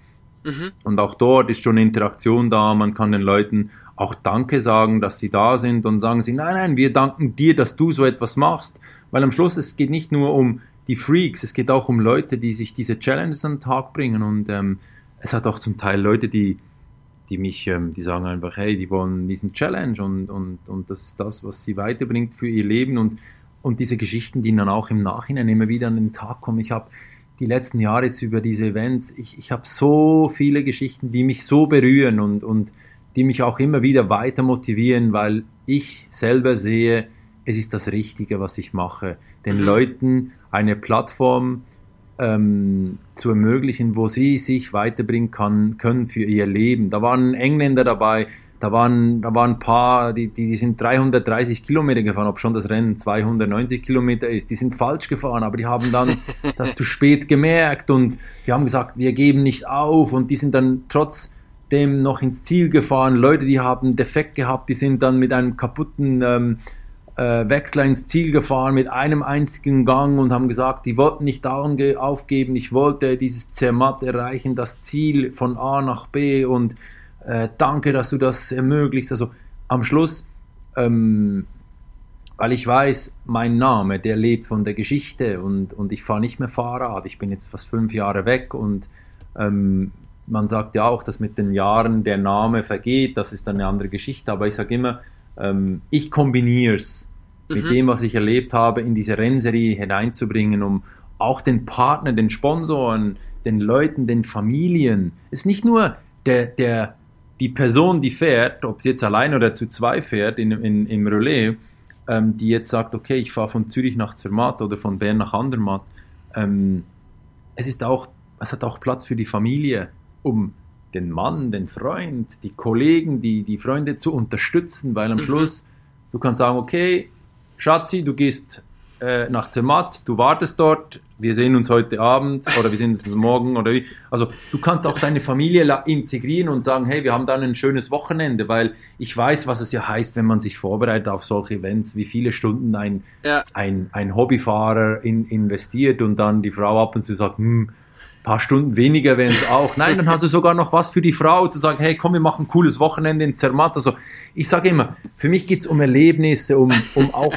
Mhm. Und auch dort ist schon Interaktion da. Man kann den Leuten auch Danke sagen, dass sie da sind und sagen sie, nein, nein, wir danken dir, dass du so etwas machst. Weil am Schluss, es geht nicht nur um die Freaks, es geht auch um Leute, die sich diese Challenges an den Tag bringen. Und ähm, es hat auch zum Teil Leute, die, die mich, ähm, die sagen einfach, hey, die wollen diesen Challenge und, und, und das ist das, was sie weiterbringt für ihr Leben. Und, und diese Geschichten, die dann auch im Nachhinein immer wieder an den Tag kommen. Ich habe die letzten Jahre jetzt über diese Events, ich, ich habe so viele Geschichten, die mich so berühren und, und die mich auch immer wieder weiter motivieren, weil ich selber sehe, es ist das Richtige, was ich mache. Den mhm. Leuten eine Plattform ähm, zu ermöglichen, wo sie sich weiterbringen kann, können für ihr Leben. Da waren Engländer dabei, da waren, da waren ein paar, die, die sind 330 Kilometer gefahren, ob schon das Rennen 290 Kilometer ist. Die sind falsch gefahren, aber die haben dann das zu spät gemerkt und die haben gesagt, wir geben nicht auf und die sind dann trotzdem noch ins Ziel gefahren. Leute, die haben Defekt gehabt, die sind dann mit einem kaputten ähm, äh, Wechsler ins Ziel gefahren mit einem einzigen Gang und haben gesagt, die wollten nicht daran aufgeben, ich wollte dieses Zermatt erreichen, das Ziel von A nach B und äh, danke, dass du das ermöglicht. Also am Schluss, ähm, weil ich weiß, mein Name, der lebt von der Geschichte und, und ich fahre nicht mehr Fahrrad. Ich bin jetzt fast fünf Jahre weg und ähm, man sagt ja auch, dass mit den Jahren der Name vergeht, das ist eine andere Geschichte, aber ich sage immer, ähm, ich kombiniere es mhm. mit dem, was ich erlebt habe, in diese Rennserie hineinzubringen, um auch den Partner, den Sponsoren, den Leuten, den Familien, es ist nicht nur der, der, die Person, die fährt, ob sie jetzt allein oder zu zwei fährt in, in, im Relais, ähm, die jetzt sagt, okay, ich fahre von Zürich nach Zermatt oder von Bern nach Andermatt, ähm, es ist auch, es hat auch Platz für die Familie, um den Mann, den Freund, die Kollegen, die, die Freunde zu unterstützen, weil am mhm. Schluss du kannst sagen, okay, Schatzi, du gehst äh, nach Zermatt, du wartest dort, wir sehen uns heute Abend oder wir sehen uns morgen oder wie. Also du kannst auch deine Familie integrieren und sagen, hey, wir haben dann ein schönes Wochenende, weil ich weiß, was es ja heißt, wenn man sich vorbereitet auf solche Events, wie viele Stunden ein, ja. ein, ein Hobbyfahrer in, investiert und dann die Frau ab und zu sagt, hm, paar Stunden weniger wären es auch. Nein, dann hast du sogar noch was für die Frau, zu sagen, hey, komm, wir machen ein cooles Wochenende in Zermatt. Also ich sage immer, für mich geht es um Erlebnisse, um, um auch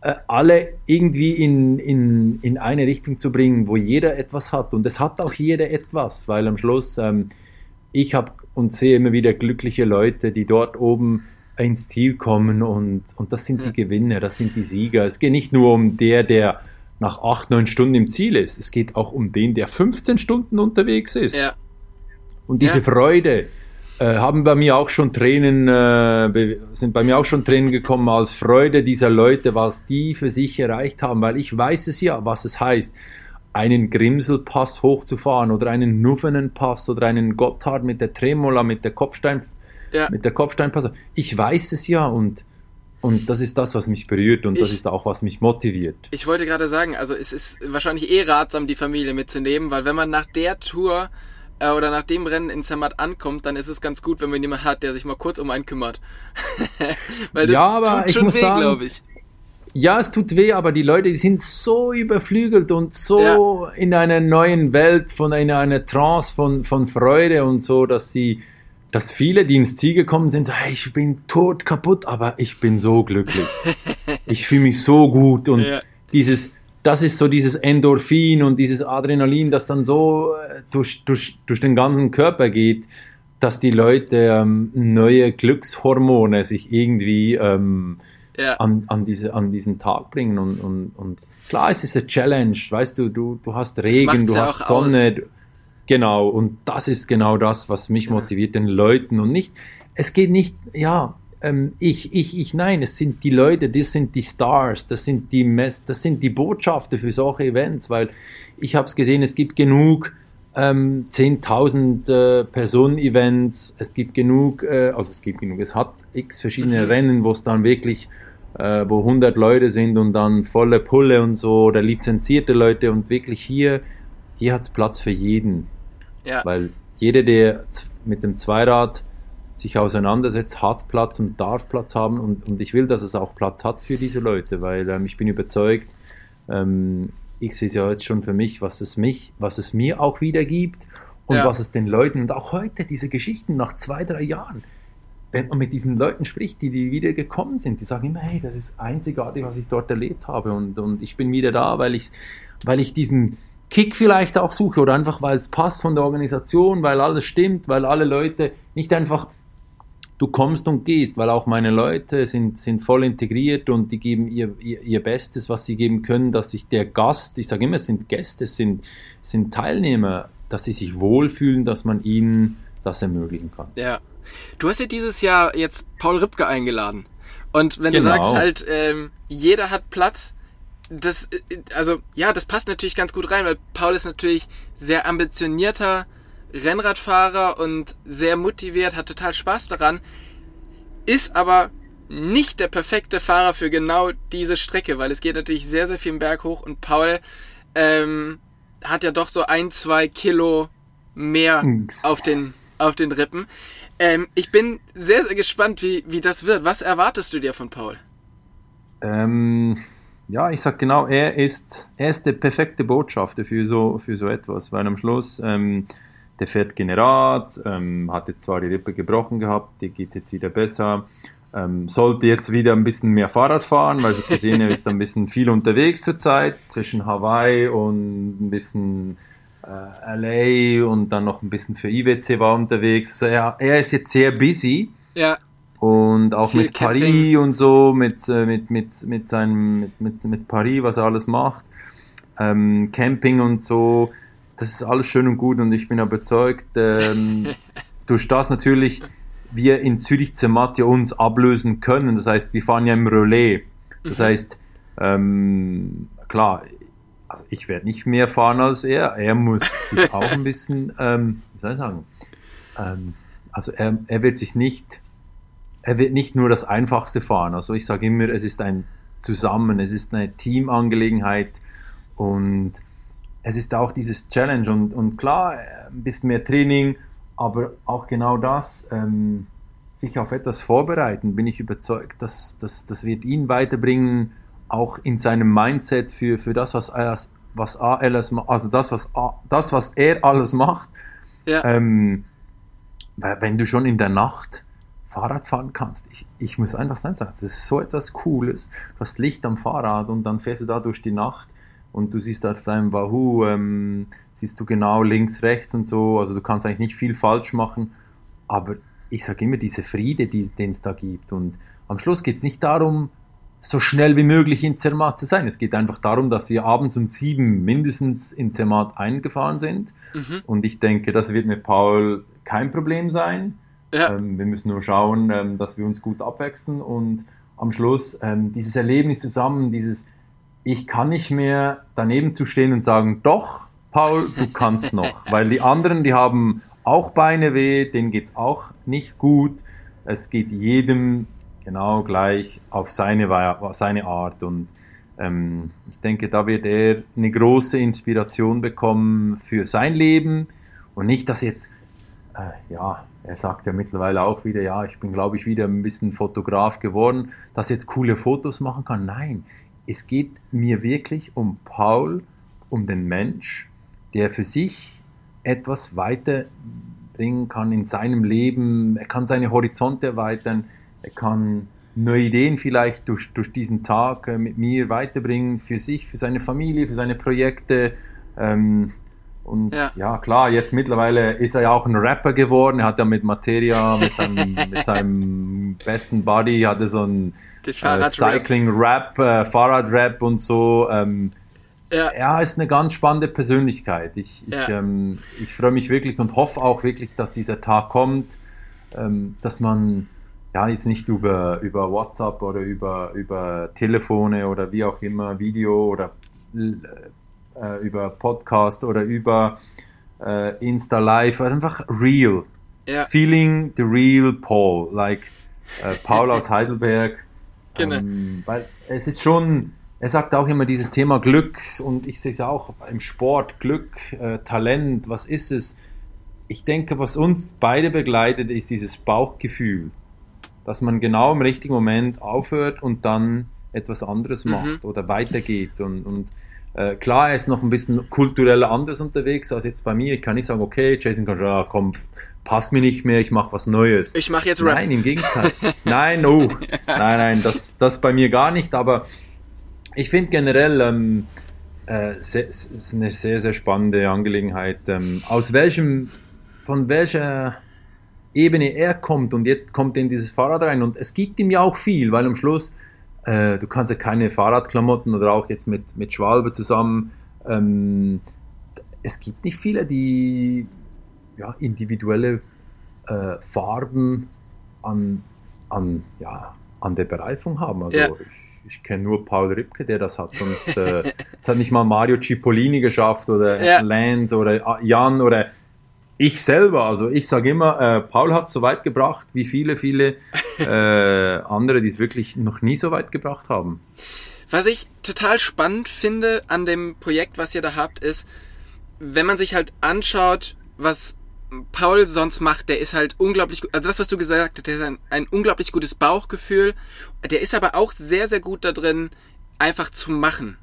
äh, alle irgendwie in, in, in eine Richtung zu bringen, wo jeder etwas hat. Und es hat auch jeder etwas, weil am Schluss, ähm, ich habe und sehe immer wieder glückliche Leute, die dort oben ins Ziel kommen und, und das sind die Gewinner, das sind die Sieger. Es geht nicht nur um der, der nach acht, neun Stunden im Ziel ist. Es geht auch um den, der 15 Stunden unterwegs ist. Ja. Und diese ja. Freude äh, haben bei mir auch schon Tränen, äh, sind bei mir auch schon Tränen gekommen aus Freude dieser Leute, was die für sich erreicht haben, weil ich weiß es ja, was es heißt, einen Grimselpass hochzufahren oder einen Nuffenenpass oder einen Gotthard mit der Tremola, mit der Kopfstein, ja. mit der Kopfsteinpass. Ich weiß es ja und und das ist das, was mich berührt und ich, das ist auch, was mich motiviert. Ich wollte gerade sagen, also es ist wahrscheinlich eh ratsam, die Familie mitzunehmen, weil wenn man nach der Tour äh, oder nach dem Rennen in Zermatt ankommt, dann ist es ganz gut, wenn man jemanden hat, der sich mal kurz um einen kümmert. weil das ja, aber tut schon ich muss weh, glaube ich. Ja, es tut weh, aber die Leute die sind so überflügelt und so ja. in einer neuen Welt, von einer, einer Trance von, von Freude und so, dass sie dass viele, die ins Ziel gekommen sind, hey, ich bin tot kaputt, aber ich bin so glücklich. ich fühle mich so gut und ja. dieses, das ist so dieses Endorphin und dieses Adrenalin, das dann so äh, durch, durch, durch den ganzen Körper geht, dass die Leute ähm, neue Glückshormone sich irgendwie ähm, ja. an, an, diese, an diesen Tag bringen und, und, und klar, es ist eine Challenge, weißt du, du, du hast Regen, du hast Sonne. Aus Genau, und das ist genau das, was mich motiviert, den Leuten und nicht, es geht nicht, ja, ähm, ich, ich, ich, nein, es sind die Leute, das sind die Stars, das sind die Mess, das sind die Botschafter für solche Events, weil ich habe es gesehen, es gibt genug ähm, 10.000 äh, Personen-Events, es gibt genug, äh, also es gibt genug, es hat x verschiedene mhm. Rennen, wo es dann wirklich, äh, wo 100 Leute sind und dann volle Pulle und so, oder lizenzierte Leute und wirklich hier, hier hat es Platz für jeden. Ja. Weil jeder, der mit dem Zweirad sich auseinandersetzt, hat Platz und darf Platz haben und, und ich will, dass es auch Platz hat für diese Leute, weil ähm, ich bin überzeugt, ähm, ich sehe es ja jetzt schon für mich, was es mich, was es mir auch wieder gibt und ja. was es den Leuten und auch heute diese Geschichten nach zwei, drei Jahren, wenn man mit diesen Leuten spricht, die, die wieder gekommen sind, die sagen immer, hey, das ist einzigartig, was ich dort erlebt habe und, und ich bin wieder da, weil ich, weil ich diesen Kick vielleicht auch suche oder einfach, weil es passt von der Organisation, weil alles stimmt, weil alle Leute nicht einfach du kommst und gehst, weil auch meine Leute sind, sind voll integriert und die geben ihr, ihr, ihr Bestes, was sie geben können, dass sich der Gast, ich sage immer, es sind Gäste, es sind, sind Teilnehmer, dass sie sich wohlfühlen, dass man ihnen das ermöglichen kann. Ja. Du hast ja dieses Jahr jetzt Paul Ripke eingeladen. Und wenn genau. du sagst halt, ähm, jeder hat Platz, das, also ja, das passt natürlich ganz gut rein, weil Paul ist natürlich sehr ambitionierter Rennradfahrer und sehr motiviert, hat total Spaß daran, ist aber nicht der perfekte Fahrer für genau diese Strecke, weil es geht natürlich sehr, sehr viel im Berg hoch und Paul ähm, hat ja doch so ein, zwei Kilo mehr hm. auf den, auf den Rippen. Ähm, ich bin sehr, sehr gespannt, wie, wie das wird. Was erwartest du dir von Paul? Ähm, ja, ich sag genau, er ist, er ist der perfekte Botschafter für so, für so etwas, weil am Schluss ähm, der fährt Generat, ähm, hat jetzt zwar die Rippe gebrochen gehabt, die geht jetzt wieder besser. Ähm, sollte jetzt wieder ein bisschen mehr Fahrrad fahren, weil ich gesehen er ist ein bisschen viel unterwegs zurzeit, zwischen Hawaii und ein bisschen äh, LA und dann noch ein bisschen für IWC war unterwegs. Also er, er ist jetzt sehr busy. Ja. Und auch viel mit Camping. Paris und so, mit, äh, mit, mit, mit seinem, mit, mit, mit Paris, was er alles macht. Ähm, Camping und so das ist alles schön und gut und ich bin überzeugt, ähm, durch das natürlich wir in Zürich Zermatt ja uns ablösen können. Das heißt, wir fahren ja im Relais. Das mhm. heißt, ähm, klar, also ich werde nicht mehr fahren als er. Er muss sich auch ein bisschen, ähm, wie soll ich sagen, ähm, also er, er wird sich nicht, er wird nicht nur das Einfachste fahren. Also ich sage immer, es ist ein Zusammen, es ist eine Teamangelegenheit und es ist auch dieses Challenge und, und klar, ein bisschen mehr Training, aber auch genau das, ähm, sich auf etwas vorbereiten, bin ich überzeugt, dass, dass das wird ihn weiterbringen, auch in seinem Mindset für, für das, was er, was alles also das, was, das, was er alles macht. Ja. Ähm, wenn du schon in der Nacht Fahrrad fahren kannst, ich, ich muss einfach sagen, das ist so etwas Cooles. Du hast Licht am Fahrrad und dann fährst du da durch die Nacht und du siehst auf deinem Wahoo, ähm, siehst du genau links, rechts und so, also du kannst eigentlich nicht viel falsch machen, aber ich sage immer, diese Friede, die, den es da gibt und am Schluss geht es nicht darum, so schnell wie möglich in Zermatt zu sein. Es geht einfach darum, dass wir abends um sieben mindestens in Zermatt eingefahren sind. Mhm. Und ich denke, das wird mit Paul kein Problem sein. Ja. Ähm, wir müssen nur schauen, ähm, dass wir uns gut abwechseln und am Schluss ähm, dieses Erlebnis zusammen, dieses ich kann nicht mehr daneben zu stehen und sagen, doch, Paul, du kannst noch. Weil die anderen, die haben auch Beine weh, denen geht es auch nicht gut. Es geht jedem genau gleich auf seine, seine Art. Und ähm, ich denke, da wird er eine große Inspiration bekommen für sein Leben. Und nicht, dass jetzt, ja, er sagt ja mittlerweile auch wieder, ja, ich bin, glaube ich, wieder ein bisschen Fotograf geworden, dass jetzt coole Fotos machen kann. Nein, es geht mir wirklich um Paul, um den Mensch, der für sich etwas weiterbringen kann in seinem Leben. Er kann seine Horizonte erweitern, er kann neue Ideen vielleicht durch, durch diesen Tag äh, mit mir weiterbringen, für sich, für seine Familie, für seine Projekte. Ähm, und ja. ja. klar, jetzt mittlerweile ist er ja auch ein Rapper geworden. Er hat ja mit Materia, mit seinem, mit seinem besten Buddy, hatte so ein äh, Cycling-Rap, äh, Fahrrad-Rap und so. Ähm, ja. er ist eine ganz spannende Persönlichkeit. Ich, ich, ja. ähm, ich freue mich wirklich und hoffe auch wirklich, dass dieser Tag kommt, ähm, dass man ja jetzt nicht über, über WhatsApp oder über, über Telefone oder wie auch immer, Video oder äh, über Podcast oder über äh, Insta Live, einfach real. Ja. Feeling the real Paul, like äh, Paul aus Heidelberg. Genau. Ähm, weil es ist schon, er sagt auch immer dieses Thema Glück und ich sehe es auch im Sport, Glück, äh, Talent, was ist es? Ich denke, was uns beide begleitet, ist dieses Bauchgefühl, dass man genau im richtigen Moment aufhört und dann etwas anderes mhm. macht mhm. oder weitergeht und, und klar, er ist noch ein bisschen kulturell anders unterwegs als jetzt bei mir. Ich kann nicht sagen, okay, Jason Conjura, komm, passt mir nicht mehr, ich mache was Neues. Ich mache jetzt Rap. Nein, im Gegenteil. nein, oh, nein, nein, das, das bei mir gar nicht. Aber ich finde generell, ähm, äh, es ist eine sehr, sehr spannende Angelegenheit. Ähm, aus welchem, von welcher Ebene er kommt und jetzt kommt er in dieses Fahrrad rein und es gibt ihm ja auch viel, weil am Schluss äh, du kannst ja keine Fahrradklamotten oder auch jetzt mit, mit Schwalbe zusammen. Ähm, es gibt nicht viele, die ja, individuelle äh, Farben an, an, ja, an der Bereifung haben. Also ja. ich, ich kenne nur Paul Ripke, der das hat. Sonst äh, das hat nicht mal Mario Cipollini geschafft oder ja. Lance oder Jan oder ich selber, also ich sage immer, äh, Paul hat es so weit gebracht, wie viele, viele äh, andere, die es wirklich noch nie so weit gebracht haben. Was ich total spannend finde an dem Projekt, was ihr da habt, ist, wenn man sich halt anschaut, was Paul sonst macht, der ist halt unglaublich gut, also das, was du gesagt hast, der hat ein, ein unglaublich gutes Bauchgefühl, der ist aber auch sehr, sehr gut da drin, einfach zu machen.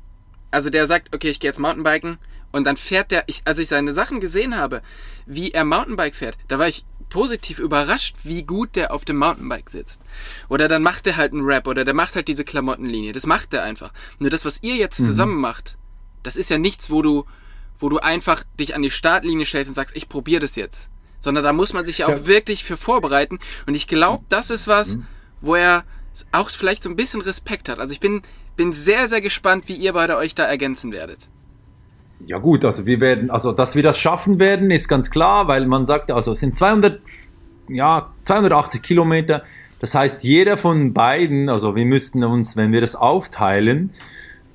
Also der sagt, okay, ich gehe jetzt Mountainbiken, und dann fährt der, ich, als ich seine Sachen gesehen habe, wie er Mountainbike fährt, da war ich positiv überrascht, wie gut der auf dem Mountainbike sitzt. Oder dann macht er halt einen Rap oder der macht halt diese Klamottenlinie. Das macht er einfach. Nur das, was ihr jetzt mhm. zusammen macht, das ist ja nichts, wo du, wo du einfach dich an die Startlinie stellst und sagst, ich probiere das jetzt. Sondern da muss man sich ja auch ja. wirklich für vorbereiten. Und ich glaube, das ist was, mhm. wo er auch vielleicht so ein bisschen Respekt hat. Also ich bin, bin sehr, sehr gespannt, wie ihr beide euch da ergänzen werdet. Ja gut, also wir werden, also dass wir das schaffen werden, ist ganz klar, weil man sagt, also es sind 200, ja 280 Kilometer. Das heißt, jeder von beiden, also wir müssten uns, wenn wir das aufteilen,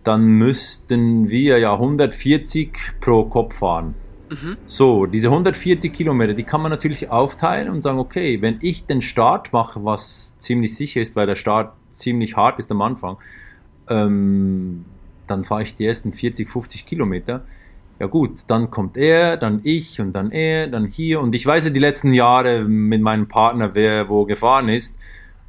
dann müssten wir ja 140 pro Kopf fahren. Mhm. So, diese 140 Kilometer, die kann man natürlich aufteilen und sagen, okay, wenn ich den Start mache, was ziemlich sicher ist, weil der Start ziemlich hart ist am Anfang, ähm, dann fahre ich die ersten 40, 50 Kilometer. Ja gut, dann kommt er, dann ich und dann er, dann hier. Und ich weiß ja die letzten Jahre mit meinem Partner, wer wo gefahren ist.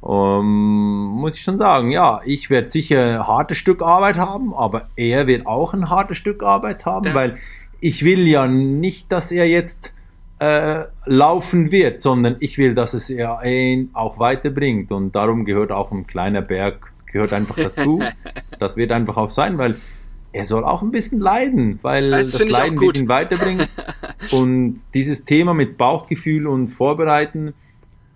Um, muss ich schon sagen, ja, ich werde sicher ein hartes Stück Arbeit haben, aber er wird auch ein hartes Stück Arbeit haben, ja. weil ich will ja nicht, dass er jetzt äh, laufen wird, sondern ich will, dass es er ihn auch weiterbringt. Und darum gehört auch ein kleiner Berg gehört einfach dazu. das wird einfach auch sein, weil er soll auch ein bisschen leiden, weil das, das Leiden wird ihn weiterbringen. und dieses Thema mit Bauchgefühl und Vorbereiten,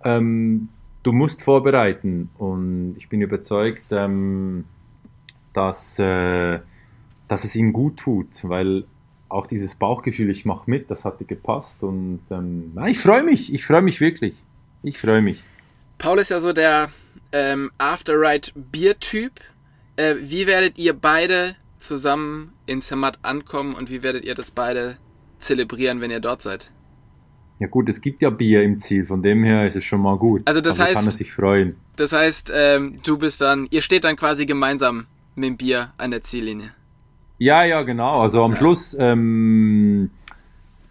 ähm, du musst vorbereiten. Und ich bin überzeugt, ähm, dass, äh, dass es ihm gut tut, weil auch dieses Bauchgefühl, ich mache mit, das hatte gepasst. Und ähm, ich freue mich, ich freue mich wirklich. Ich freue mich. Paul ist ja so der ähm, After Ride Bier-Typ. Äh, wie werdet ihr beide zusammen in Zermatt ankommen und wie werdet ihr das beide zelebrieren, wenn ihr dort seid? Ja gut, es gibt ja Bier im Ziel, von dem her ist es schon mal gut. Also das also heißt, kann er sich freuen. Das heißt, ähm, du bist dann, ihr steht dann quasi gemeinsam mit dem Bier an der Ziellinie. Ja, ja, genau. Also am ja. Schluss, ähm,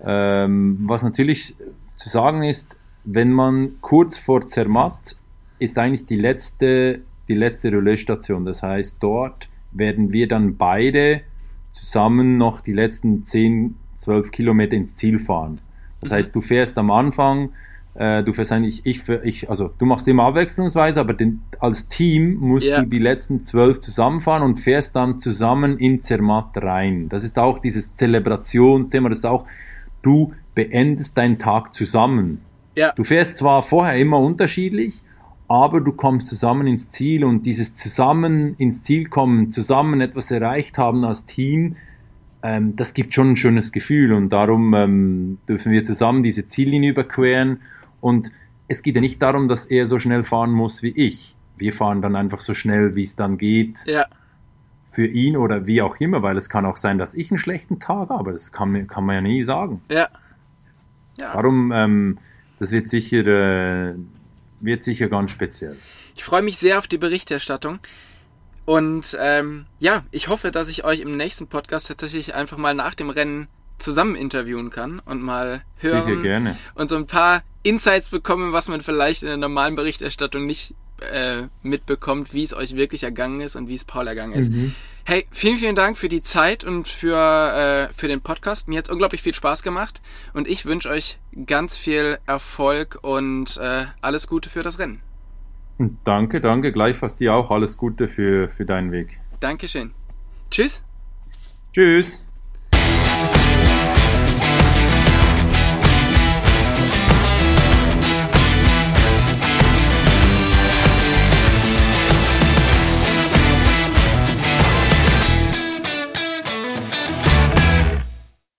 ähm, was natürlich zu sagen ist, wenn man kurz vor Zermatt ist eigentlich die letzte, die letzte Relaisstation. Das heißt, dort werden wir dann beide zusammen noch die letzten 10, 12 Kilometer ins Ziel fahren. Das heißt, du fährst am Anfang, äh, du fährst eigentlich, ich, ich, also du machst immer abwechslungsweise, aber den, als Team musst yeah. du die letzten 12 zusammenfahren und fährst dann zusammen in Zermatt rein. Das ist auch dieses Zelebrationsthema, das ist auch, du beendest deinen Tag zusammen. Ja. Du fährst zwar vorher immer unterschiedlich, aber du kommst zusammen ins Ziel und dieses zusammen ins Ziel kommen, zusammen etwas erreicht haben als Team, ähm, das gibt schon ein schönes Gefühl und darum ähm, dürfen wir zusammen diese Ziellinie überqueren und es geht ja nicht darum, dass er so schnell fahren muss wie ich. Wir fahren dann einfach so schnell, wie es dann geht. Ja. Für ihn oder wie auch immer, weil es kann auch sein, dass ich einen schlechten Tag habe. Das kann, kann man ja nie sagen. Ja. ja. Darum, ähm, das wird sicher, äh, wird sicher ganz speziell. Ich freue mich sehr auf die Berichterstattung. Und ähm, ja, ich hoffe, dass ich euch im nächsten Podcast tatsächlich einfach mal nach dem Rennen zusammen interviewen kann und mal hören und so ein paar Insights bekommen, was man vielleicht in der normalen Berichterstattung nicht äh, mitbekommt, wie es euch wirklich ergangen ist und wie es Paul ergangen ist. Mhm. Hey, vielen, vielen Dank für die Zeit und für, äh, für den Podcast. Mir hat es unglaublich viel Spaß gemacht und ich wünsche euch ganz viel Erfolg und äh, alles Gute für das Rennen. Danke, danke. Gleichfalls dir auch alles Gute für, für deinen Weg. Dankeschön. Tschüss. Tschüss.